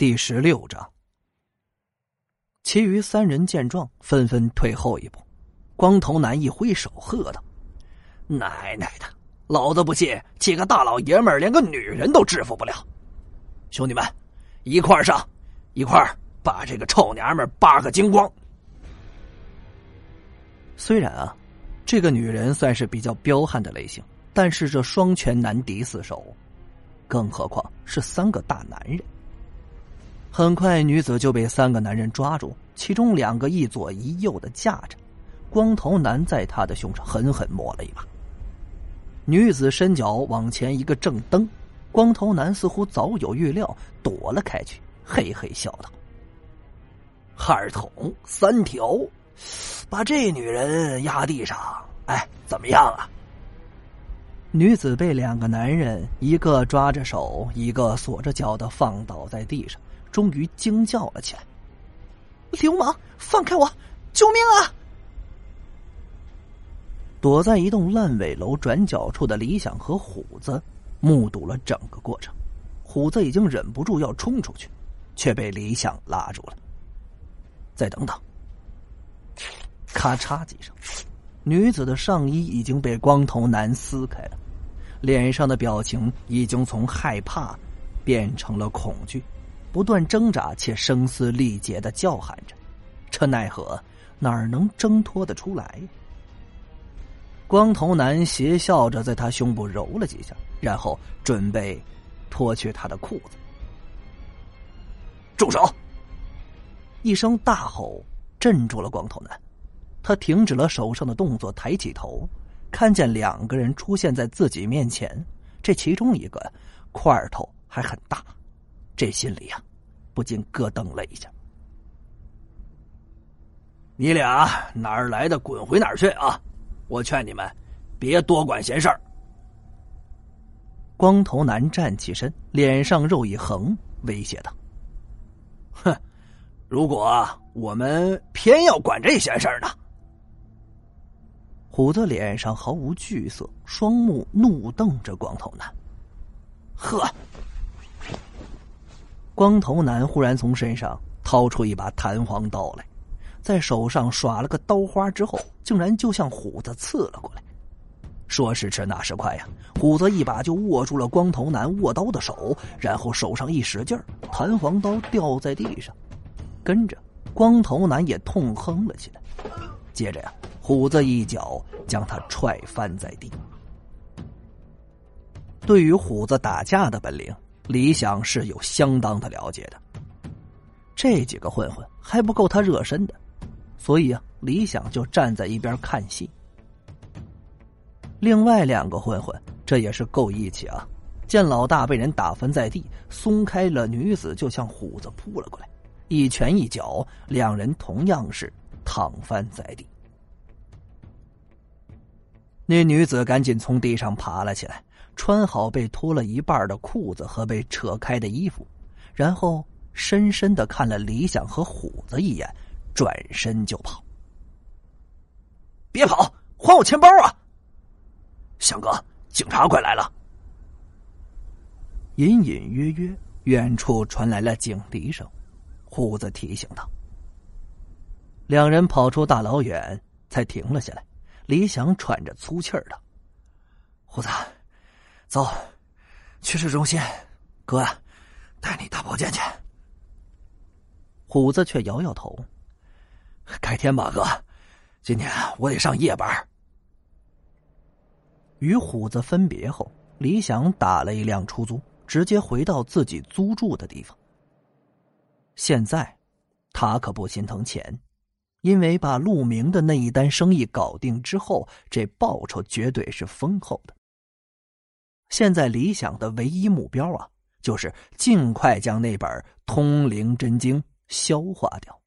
第十六章。其余三人见状，纷纷退后一步。光头男一挥手，喝道：“奶奶的，老子不信几个大老爷们连个女人都制服不了！兄弟们，一块上，一块把这个臭娘们扒个精光！”虽然啊，这个女人算是比较彪悍的类型，但是这双拳难敌四手，更何况是三个大男人。很快，女子就被三个男人抓住，其中两个一左一右的架着。光头男在他的胸上狠狠摸了一把。女子伸脚往前一个正蹬，光头男似乎早有预料，躲了开去，嘿嘿笑道：“二桶三条，把这女人压地上，哎，怎么样啊？”女子被两个男人一个抓着手，一个锁着脚的放倒在地上。终于惊叫了起来：“流氓，放开我！救命啊！”躲在一栋烂尾楼转角处的李想和虎子目睹了整个过程。虎子已经忍不住要冲出去，却被李想拉住了。再等等！咔嚓几声，女子的上衣已经被光头男撕开了，脸上的表情已经从害怕变成了恐惧。不断挣扎且声嘶力竭的叫喊着，这奈何哪儿能挣脱得出来？光头男邪笑着在他胸部揉了几下，然后准备脱去他的裤子。住手！一声大吼镇住了光头男，他停止了手上的动作，抬起头，看见两个人出现在自己面前。这其中一个块头还很大。这心里呀，不禁咯噔了一下。你俩哪儿来的，滚回哪儿去啊！我劝你们，别多管闲事儿。光头男站起身，脸上肉一横，威胁道：“哼，如果我们偏要管这闲事儿呢？”虎子脸上毫无惧色，双目怒瞪着光头男。呵。光头男忽然从身上掏出一把弹簧刀来，在手上耍了个刀花之后，竟然就向虎子刺了过来。说时迟，那时快呀，虎子一把就握住了光头男握刀的手，然后手上一使劲弹簧刀掉在地上，跟着光头男也痛哼了起来。接着呀，虎子一脚将他踹翻在地。对于虎子打架的本领。李想是有相当的了解的，这几个混混还不够他热身的，所以啊，李想就站在一边看戏。另外两个混混这也是够义气啊，见老大被人打翻在地，松开了女子，就向虎子扑了过来，一拳一脚，两人同样是躺翻在地。那女子赶紧从地上爬了起来。穿好被脱了一半的裤子和被扯开的衣服，然后深深的看了李想和虎子一眼，转身就跑。别跑，还我钱包啊！翔哥，警察快来了！隐隐约约，远处传来了警笛声，虎子提醒道。两人跑出大老远，才停了下来。李想喘着粗气儿道：“虎子。”走，去市中心，哥，带你大保健去。虎子却摇摇头：“改天吧，哥，今天我得上夜班。”与虎子分别后，李想打了一辆出租，直接回到自己租住的地方。现在，他可不心疼钱，因为把陆明的那一单生意搞定之后，这报酬绝对是丰厚的。现在理想的唯一目标啊，就是尽快将那本《通灵真经》消化掉。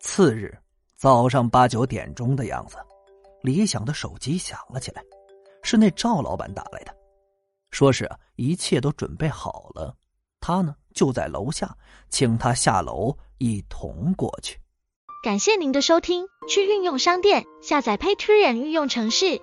次日早上八九点钟的样子，李想的手机响了起来，是那赵老板打来的，说是一切都准备好了，他呢就在楼下，请他下楼一同过去。感谢您的收听，去运用商店下载 Patreon 运用城市。